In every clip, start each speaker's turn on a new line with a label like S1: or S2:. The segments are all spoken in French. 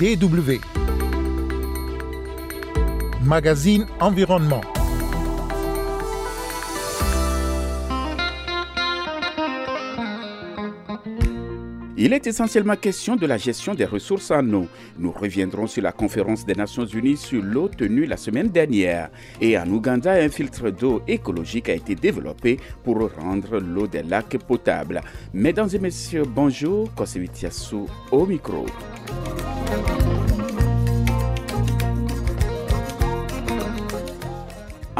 S1: DW. Magazine Environnement.
S2: Il est essentiellement question de la gestion des ressources en eau. Nous reviendrons sur la conférence des Nations Unies sur l'eau tenue la semaine dernière. Et en Ouganda, un filtre d'eau écologique a été développé pour rendre l'eau des lacs potable. Mesdames et messieurs, bonjour. Kosevitiasu au micro.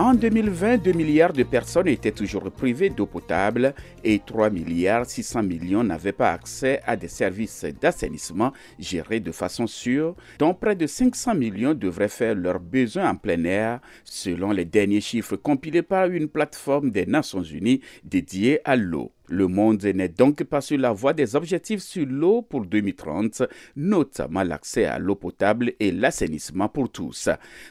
S2: En 2020, 2 milliards de personnes étaient toujours privées d'eau potable et 3 milliards 600 millions n'avaient pas accès à des services d'assainissement gérés de façon sûre, dont près de 500 millions devraient faire leurs besoins en plein air, selon les derniers chiffres compilés par une plateforme des Nations Unies dédiée à l'eau. Le monde n'est donc pas sur la voie des objectifs sur l'eau pour 2030, notamment l'accès à l'eau potable et l'assainissement pour tous.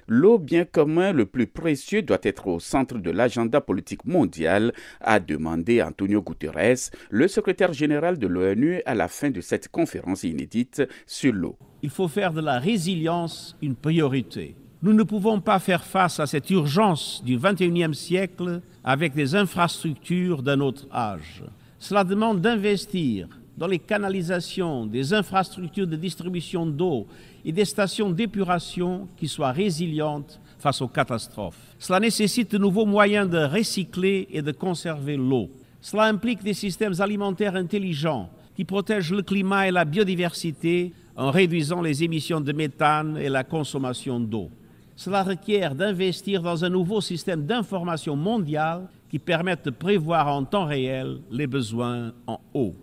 S2: L'eau, bien commun le plus précieux, doit être au centre de l'agenda politique mondial, a demandé Antonio Guterres, le secrétaire général de l'ONU, à la fin de cette conférence inédite sur l'eau.
S3: Il faut faire de la résilience une priorité. Nous ne pouvons pas faire face à cette urgence du XXIe siècle avec des infrastructures d'un autre âge. Cela demande d'investir dans les canalisations, des infrastructures de distribution d'eau et des stations d'épuration qui soient résilientes face aux catastrophes. Cela nécessite de nouveaux moyens de recycler et de conserver l'eau. Cela implique des systèmes alimentaires intelligents qui protègent le climat et la biodiversité en réduisant les émissions de méthane et la consommation d'eau. Cela requiert d'investir dans un nouveau système d'information mondial qui permette de prévoir en temps réel les besoins en eau.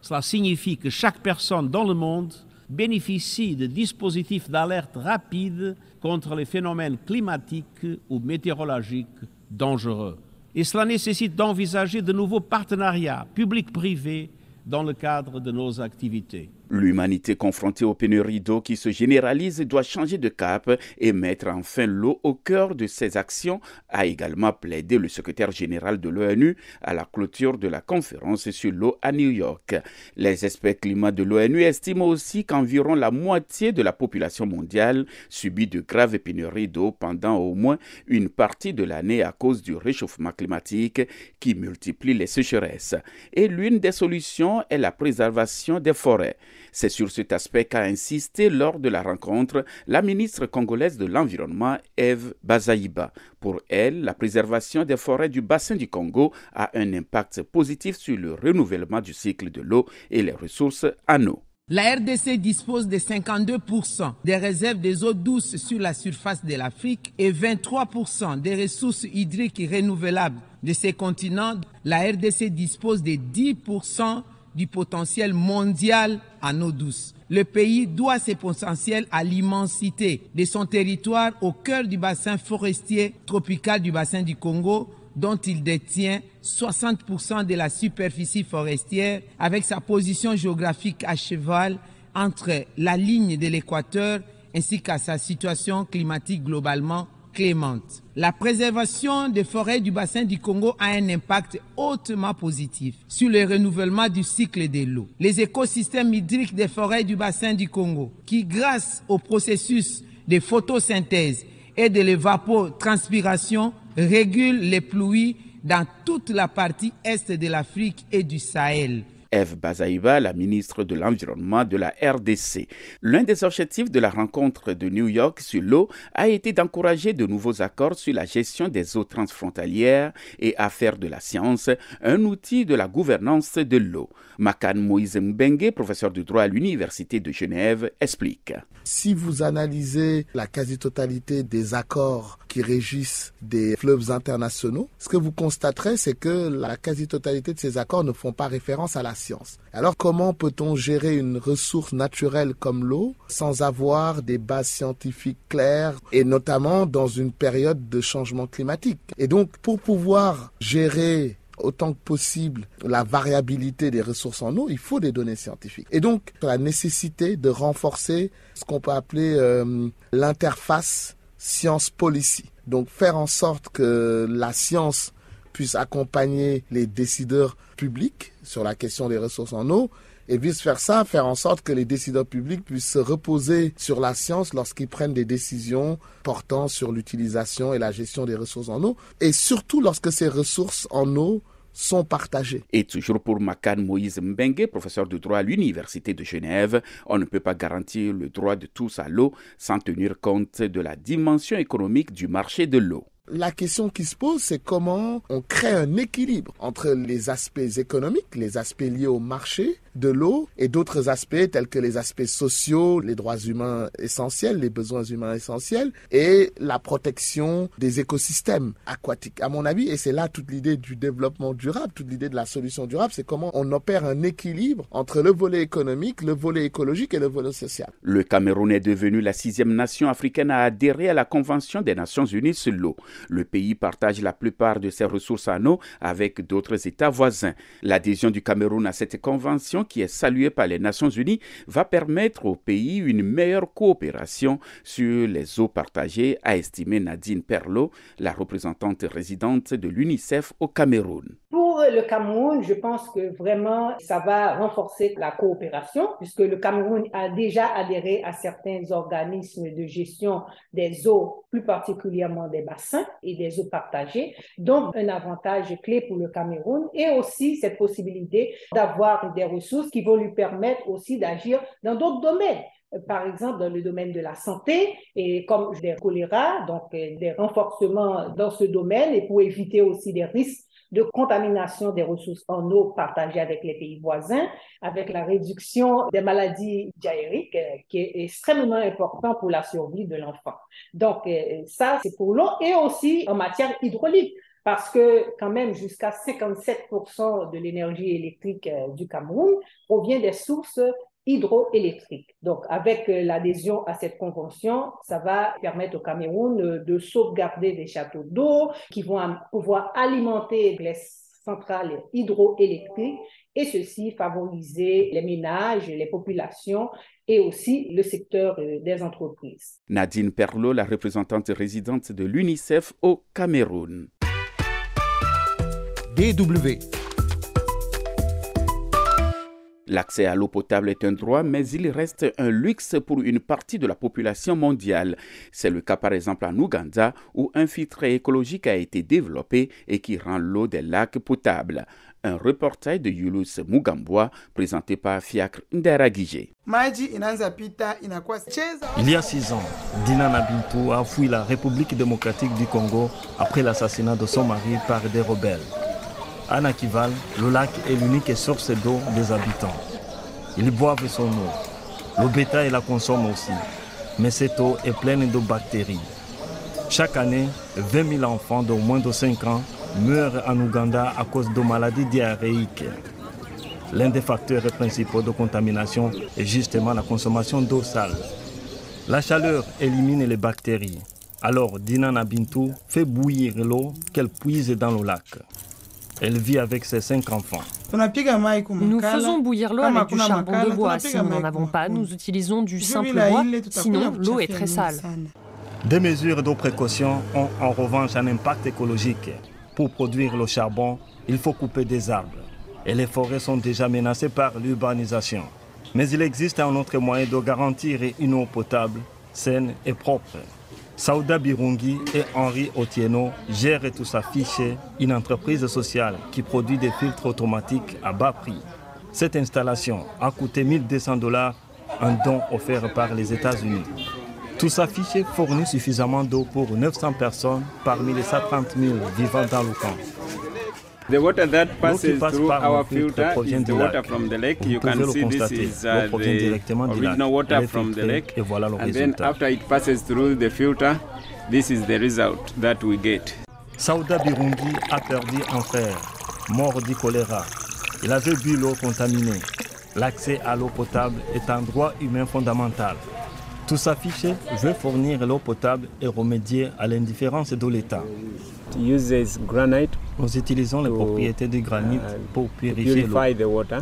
S3: Cela signifie que chaque personne dans le monde bénéficie de dispositifs d'alerte rapide contre les phénomènes climatiques ou météorologiques dangereux. Et cela nécessite d'envisager de nouveaux partenariats publics-privés dans le cadre de nos activités.
S2: L'humanité confrontée aux pénuries d'eau qui se généralisent doit changer de cap et mettre enfin l'eau au cœur de ses actions, a également plaidé le secrétaire général de l'ONU à la clôture de la conférence sur l'eau à New York. Les experts climat de l'ONU estiment aussi qu'environ la moitié de la population mondiale subit de graves pénuries d'eau pendant au moins une partie de l'année à cause du réchauffement climatique qui multiplie les sécheresses. Et l'une des solutions est la préservation des forêts. C'est sur cet aspect qu'a insisté lors de la rencontre la ministre congolaise de l'Environnement, Eve Bazaïba. Pour elle, la préservation des forêts du bassin du Congo a un impact positif sur le renouvellement du cycle de l'eau et les ressources en eau.
S4: La RDC dispose de 52% des réserves des eaux douces sur la surface de l'Afrique et 23% des ressources hydriques renouvelables de ces continents. La RDC dispose de 10% du potentiel mondial en eau douce. Le pays doit ses potentiels à l'immensité de son territoire au cœur du bassin forestier tropical du bassin du Congo dont il détient 60% de la superficie forestière avec sa position géographique à cheval entre la ligne de l'équateur ainsi qu'à sa situation climatique globalement La préservation des forêts du bassin du Congo a un impact hautement positif sur le renouvellement du cycle de l'eau. Les écosystèmes hydriques des forêts du bassin du Congo, qui grâce au processus de photosynthèse et de l'évapotranspiration régulent les pluies dans toute la partie est de l'Afrique et du Sahel.
S2: Eve Bazaïba, la ministre de l'Environnement de la RDC. L'un des objectifs de la rencontre de New York sur l'eau a été d'encourager de nouveaux accords sur la gestion des eaux transfrontalières et à faire de la science un outil de la gouvernance de l'eau. Makan Moïse Mbengue, professeur de droit à l'Université de Genève, explique.
S5: Si vous analysez la quasi-totalité des accords qui régissent des fleuves internationaux, ce que vous constaterez, c'est que la quasi-totalité de ces accords ne font pas référence à la science. Alors comment peut-on gérer une ressource naturelle comme l'eau sans avoir des bases scientifiques claires et notamment dans une période de changement climatique? Et donc pour pouvoir gérer autant que possible la variabilité des ressources en eau, il faut des données scientifiques. Et donc, la nécessité de renforcer ce qu'on peut appeler euh, l'interface science-policy. Donc, faire en sorte que la science puisse accompagner les décideurs publics sur la question des ressources en eau et vice-versa, faire en sorte que les décideurs publics puissent se reposer sur la science lorsqu'ils prennent des décisions portant sur l'utilisation et la gestion des ressources en eau, et surtout lorsque ces ressources en eau sont partagées.
S2: Et toujours pour Makan Moïse Mbengue, professeur de droit à l'Université de Genève, on ne peut pas garantir le droit de tous à l'eau sans tenir compte de la dimension économique du marché de l'eau.
S5: La question qui se pose, c'est comment on crée un équilibre entre les aspects économiques, les aspects liés au marché de l'eau et d'autres aspects tels que les aspects sociaux, les droits humains essentiels, les besoins humains essentiels et la protection des écosystèmes aquatiques. À mon avis, et c'est là toute l'idée du développement durable, toute l'idée de la solution durable, c'est comment on opère un équilibre entre le volet économique, le volet écologique et le volet social.
S2: Le Cameroun est devenu la sixième nation africaine à adhérer à la Convention des Nations Unies sur l'eau. Le pays partage la plupart de ses ressources en eau avec d'autres États voisins. L'adhésion du Cameroun à cette convention, qui est saluée par les Nations Unies, va permettre au pays une meilleure coopération sur les eaux partagées, a estimé Nadine Perlot, la représentante résidente de l'UNICEF au Cameroun.
S6: Pour le Cameroun, je pense que vraiment, ça va renforcer la coopération, puisque le Cameroun a déjà adhéré à certains organismes de gestion des eaux, plus particulièrement des bassins et des eaux partagées. Donc, un avantage clé pour le Cameroun et aussi cette possibilité d'avoir des ressources qui vont lui permettre aussi d'agir dans d'autres domaines par exemple dans le domaine de la santé et comme des choléra, donc des renforcements dans ce domaine et pour éviter aussi des risques de contamination des ressources en eau partagées avec les pays voisins, avec la réduction des maladies diarrhéiques euh, qui est extrêmement important pour la survie de l'enfant. Donc euh, ça, c'est pour l'eau et aussi en matière hydraulique parce que quand même jusqu'à 57% de l'énergie électrique euh, du Cameroun provient des sources hydroélectriques. Donc, avec l'adhésion à cette convention, ça va permettre au Cameroun de sauvegarder des châteaux d'eau qui vont pouvoir alimenter les centrales hydroélectriques et ceci favoriser les ménages, les populations et aussi le secteur des entreprises.
S2: Nadine Perlot, la représentante résidente de l'UNICEF au Cameroun.
S1: DW
S2: L'accès à l'eau potable est un droit, mais il reste un luxe pour une partie de la population mondiale. C'est le cas par exemple en Ouganda, où un filtre écologique a été développé et qui rend l'eau des lacs potable. Un reportage de Yulus Mugambwa présenté par Fiacre Nderagije.
S7: Il y a six ans, Dina Nabintou a fui la République démocratique du Congo après l'assassinat de son mari par des rebelles. À Nakival, le lac est l'unique source d'eau des habitants. Ils boivent son eau. Le bétail la consomme aussi. Mais cette eau est pleine de bactéries. Chaque année, 20 000 enfants de moins de 5 ans meurent en Ouganda à cause de maladies diarrhéiques. L'un des facteurs principaux de contamination est justement la consommation d'eau sale. La chaleur élimine les bactéries. Alors Dina Nabintou fait bouillir l'eau qu'elle puise dans le lac. Elle vit avec ses cinq enfants.
S8: Nous faisons bouillir l'eau avec du charbon de bois. Si nous n'en avons pas, nous utilisons du simple bois. Sinon, l'eau est très sale.
S7: Des mesures de précaution ont en revanche un impact écologique. Pour produire le charbon, il faut couper des arbres. Et les forêts sont déjà menacées par l'urbanisation. Mais il existe un autre moyen de garantir une eau potable, saine et propre. Saouda Birungi et Henri Otieno gèrent tout affiché une entreprise sociale qui produit des filtres automatiques à bas prix. Cette installation a coûté 1200 dollars, un don offert par les États-Unis. Tout affiché fournit suffisamment d'eau pour 900 personnes parmi les 130 000 vivant dans le camp.
S9: The water that passes through our filter is the water from the lake. You can see this is uh, the original water from the lake. And then after it passes through the filter, this is the result that we get.
S7: Saouda Birungi a perdu un frère, mort du choléra. Il avait bu l'eau contaminée. L'accès à l'eau potable est un droit humain fondamental. Tout s'affiche veut fournir l'eau potable et remédier à l'indifférence de l'État. Nous utilisons les propriétés du granit pour purifier l'eau.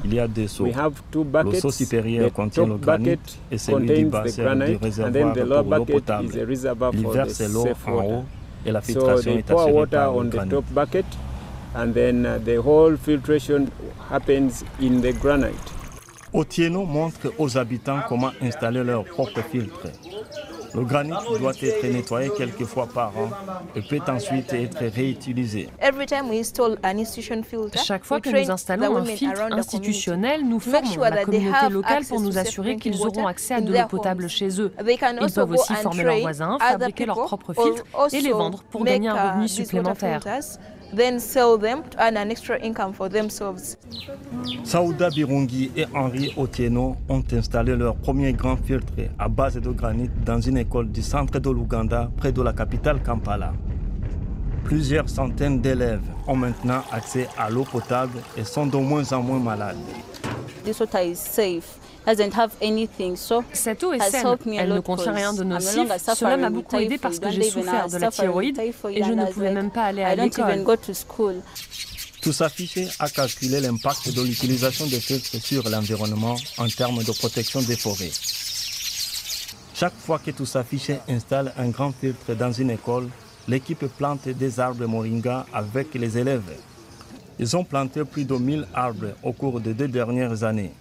S7: Il y a deux seaux. Le seau supérieur contient le granit et celui du bas sert du réservoir pour l'eau potable. Il verse l'eau en haut et la filtration est assurée par le granit.
S9: And then uh, the whole filtration happens in the granite.
S7: Otieno montre aux habitants comment installer leurs propres filtres. Le granit doit être nettoyé quelques fois par an et peut ensuite être réutilisé.
S8: Chaque fois que nous installons un filtre institutionnel, nous formons la communauté locale pour nous assurer qu'ils auront accès à de l'eau potable chez eux. Ils peuvent aussi former leurs voisins, fabriquer leurs propres filtres et les vendre pour gagner un revenu uh, supplémentaire
S7: then sell them to earn an extra income for themselves. Saouda Birungi et Henri Otieno ont installé leur premier grand filtre à base de granit dans une école du centre de l'Ouganda, près de la capitale Kampala. Plusieurs centaines d'élèves ont maintenant accès à l'eau potable et sont de moins en moins malades.
S8: This water is safe. Cette eau est saine, elle ne contient rien de nocif. Cela m'a beaucoup aidé parce que j'ai souffert de la thyroïde et je ne pouvais même pas aller à l'école.
S7: Tout s'afficher a calculé l'impact de l'utilisation des filtres sur l'environnement en termes de protection des forêts. Chaque fois que tout s'afficher installe un grand filtre dans une école, l'équipe plante des arbres moringa avec les élèves. Ils ont planté plus de 1000 arbres au cours des deux dernières années.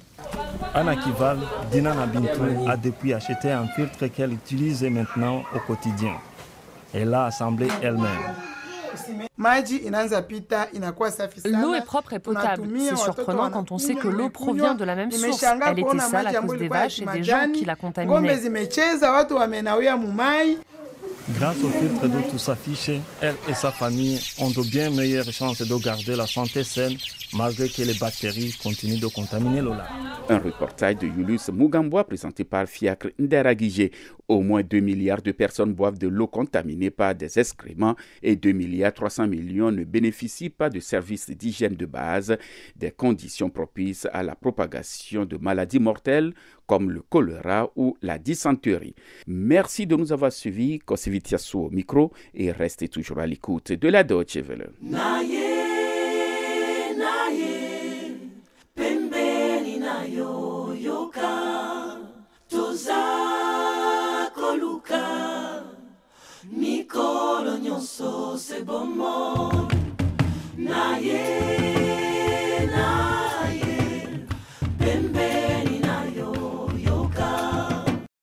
S7: Anna Kival, Dina Nabintou, a depuis acheté un filtre qu'elle utilise maintenant au quotidien. Elle l'a assemblé elle-même.
S8: L'eau est propre et potable. C'est surprenant quand on sait que l'eau provient de la même source. Elle était sale à cause des vaches et des gens qui la contaminaient.
S7: Grâce au filtre d'eau tout s'affiche, elle et sa famille ont de bien meilleures chances de garder la santé saine malgré que les bactéries continuent de contaminer l'eau.
S2: Un reportage de Julius Mugamboa présenté par Fiacre Nderagije. Au moins 2 milliards de personnes boivent de l'eau contaminée par des excréments et 2 milliards 300 millions ne bénéficient pas de services d'hygiène de base, des conditions propices à la propagation de maladies mortelles comme le choléra ou la dysenterie. Merci de nous avoir suivis. Kosivitiasu au micro et restez toujours à l'écoute de la Deutsche Welle.
S10: se bomo